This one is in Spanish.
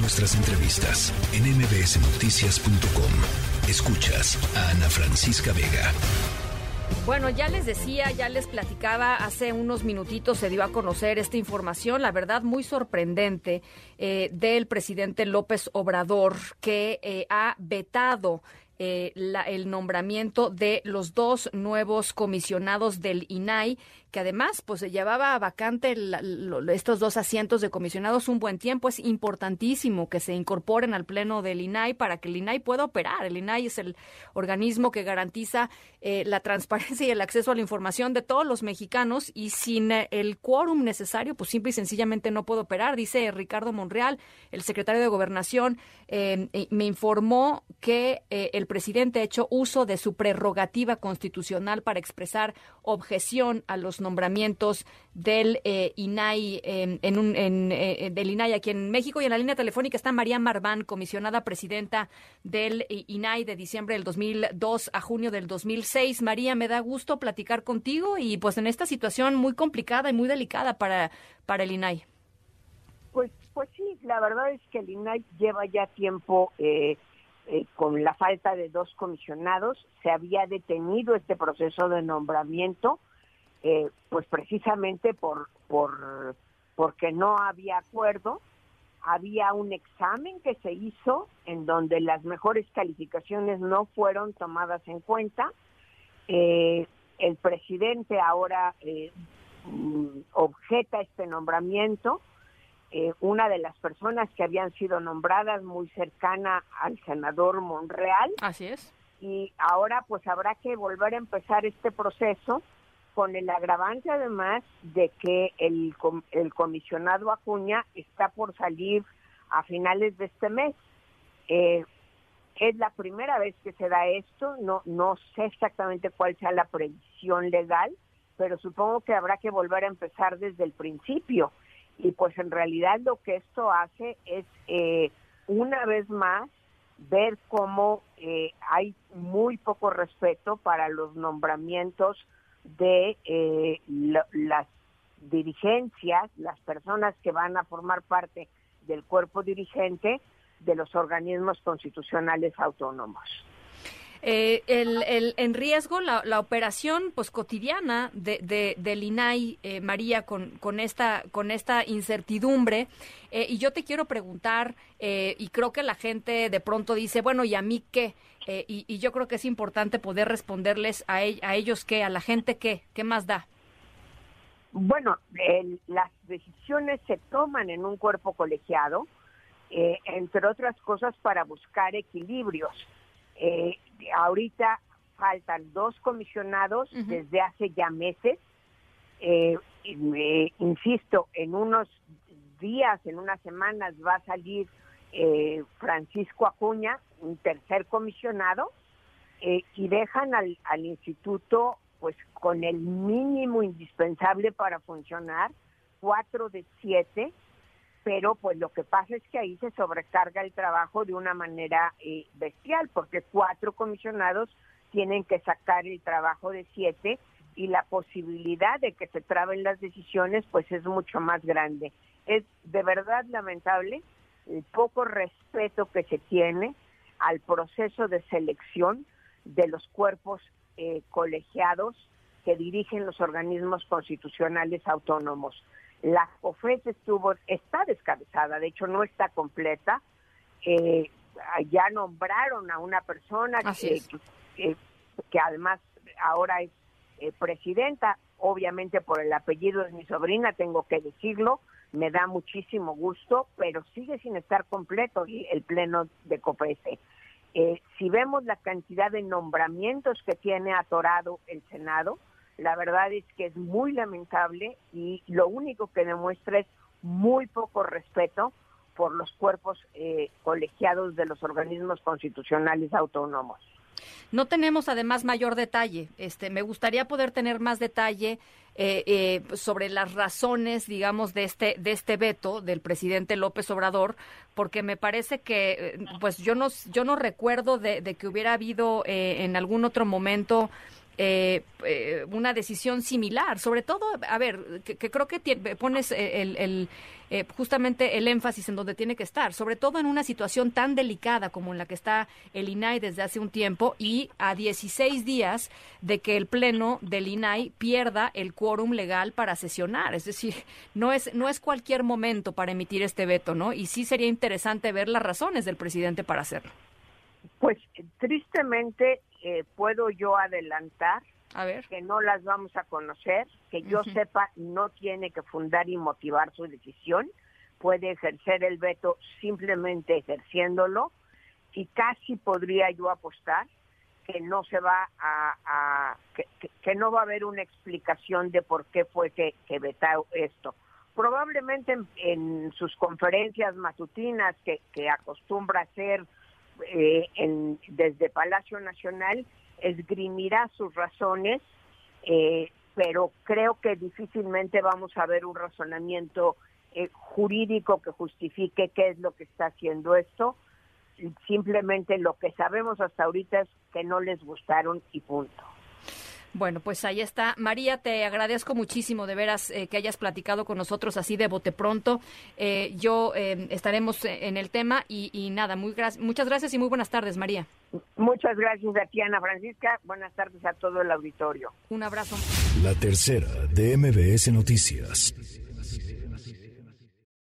Nuestras entrevistas en mbsnoticias.com. Escuchas a Ana Francisca Vega. Bueno, ya les decía, ya les platicaba, hace unos minutitos se dio a conocer esta información, la verdad muy sorprendente, eh, del presidente López Obrador, que eh, ha vetado eh, el nombramiento de los dos nuevos comisionados del INAI que además pues se llevaba vacante estos dos asientos de comisionados un buen tiempo. Es importantísimo que se incorporen al pleno del INAI para que el INAI pueda operar. El INAI es el organismo que garantiza eh, la transparencia y el acceso a la información de todos los mexicanos y sin eh, el quórum necesario, pues simple y sencillamente no puede operar. Dice Ricardo Monreal, el secretario de Gobernación, eh, me informó que el presidente ha hecho uso de su prerrogativa constitucional para expresar objeción a los nombramientos del eh, INAI en un, en, eh, del INAI aquí en México y en la línea telefónica está María Marván, comisionada presidenta del eh, INAI de diciembre del 2002 a junio del 2006. María, me da gusto platicar contigo y pues en esta situación muy complicada y muy delicada para para el INAI. Pues pues sí, la verdad es que el INAI lleva ya tiempo con la falta de dos comisionados, se había detenido este proceso de nombramiento eh, pues precisamente por, por porque no había acuerdo, había un examen que se hizo en donde las mejores calificaciones no fueron tomadas en cuenta. Eh, el presidente ahora eh, mm, objeta este nombramiento. Una de las personas que habían sido nombradas muy cercana al senador Monreal. Así es. Y ahora pues habrá que volver a empezar este proceso con el agravante además de que el, el comisionado Acuña está por salir a finales de este mes. Eh, es la primera vez que se da esto, no, no sé exactamente cuál sea la previsión legal, pero supongo que habrá que volver a empezar desde el principio. Y pues en realidad lo que esto hace es, eh, una vez más, ver cómo eh, hay muy poco respeto para los nombramientos de eh, las dirigencias, las personas que van a formar parte del cuerpo dirigente de los organismos constitucionales autónomos. Eh, el, en riesgo la, la, operación pues cotidiana de, de, del INAI, eh, María, con, con, esta, con esta incertidumbre. Eh, y yo te quiero preguntar, y creo que la gente de pronto dice, bueno, ¿y a mí qué? Y, yo creo que es importante poder responderles a, a ellos qué, a la gente qué, qué más da. Bueno, las decisiones se toman en un cuerpo colegiado, entre otras cosas para buscar equilibrios. Eh, ahorita faltan dos comisionados desde hace ya meses. Eh, insisto, en unos días, en unas semanas va a salir eh, Francisco Acuña, un tercer comisionado, eh, y dejan al, al instituto pues con el mínimo indispensable para funcionar, cuatro de siete, pero pues lo que pasa es que ahí se sobrecarga el trabajo de una manera eh, bestial, porque cuatro comisionados tienen que sacar el trabajo de siete y la posibilidad de que se traben las decisiones pues es mucho más grande. Es de verdad lamentable el poco respeto que se tiene al proceso de selección de los cuerpos eh, colegiados que dirigen los organismos constitucionales autónomos. La COFES estuvo, está descabezada, de hecho no está completa. Eh, ya nombraron a una persona que, que, además ahora es eh, presidenta, obviamente por el apellido de mi sobrina, tengo que decirlo, me da muchísimo gusto, pero sigue sin estar completo el pleno de COFESE. Eh, si vemos la cantidad de nombramientos que tiene atorado el Senado, la verdad es que es muy lamentable y lo único que demuestra es muy poco respeto por los cuerpos eh, colegiados de los organismos constitucionales autónomos. No tenemos además mayor detalle. Este, me gustaría poder tener más detalle eh, eh, sobre las razones, digamos, de este de este veto del presidente López Obrador, porque me parece que, pues yo no yo no recuerdo de, de que hubiera habido en algún otro momento eh, eh, una decisión similar. Sobre todo, a ver, que, creo que pones el, justamente el énfasis en donde tiene que estar, sobre todo en una situación tan delicada como en la que está el INAI desde hace un tiempo y a 16 días de que el Pleno del INAI pierda el quórum legal para sesionar. Es decir, no es, no es cualquier momento para emitir este veto, ¿no? Y sí sería interesante ver las razones del presidente para hacerlo. Pues tristemente eh, puedo yo adelantar a ver. que no las vamos a conocer, que yo sepa no tiene que fundar y motivar su decisión, puede ejercer el veto simplemente ejerciéndolo y casi podría yo apostar que no se va a, que, no va a haber una explicación de por qué fue que, que vetó esto. Probablemente en, sus conferencias matutinas que, que acostumbra hacer eh, en, desde Palacio Nacional esgrimirá sus razones, eh, pero creo que difícilmente vamos a ver un razonamiento eh, jurídico que justifique qué es lo que está haciendo esto. Simplemente lo que sabemos hasta ahorita es que no les gustaron y punto. Bueno, pues ahí está. María, te agradezco muchísimo de veras eh, que hayas platicado con nosotros así de bote pronto. Eh, yo eh, estaremos en el tema y, nada, muy muchas gracias y muy buenas tardes, María. Muchas gracias a ti, Ana Francisca. Buenas tardes a todo el auditorio. Un abrazo. La tercera de MBS Noticias.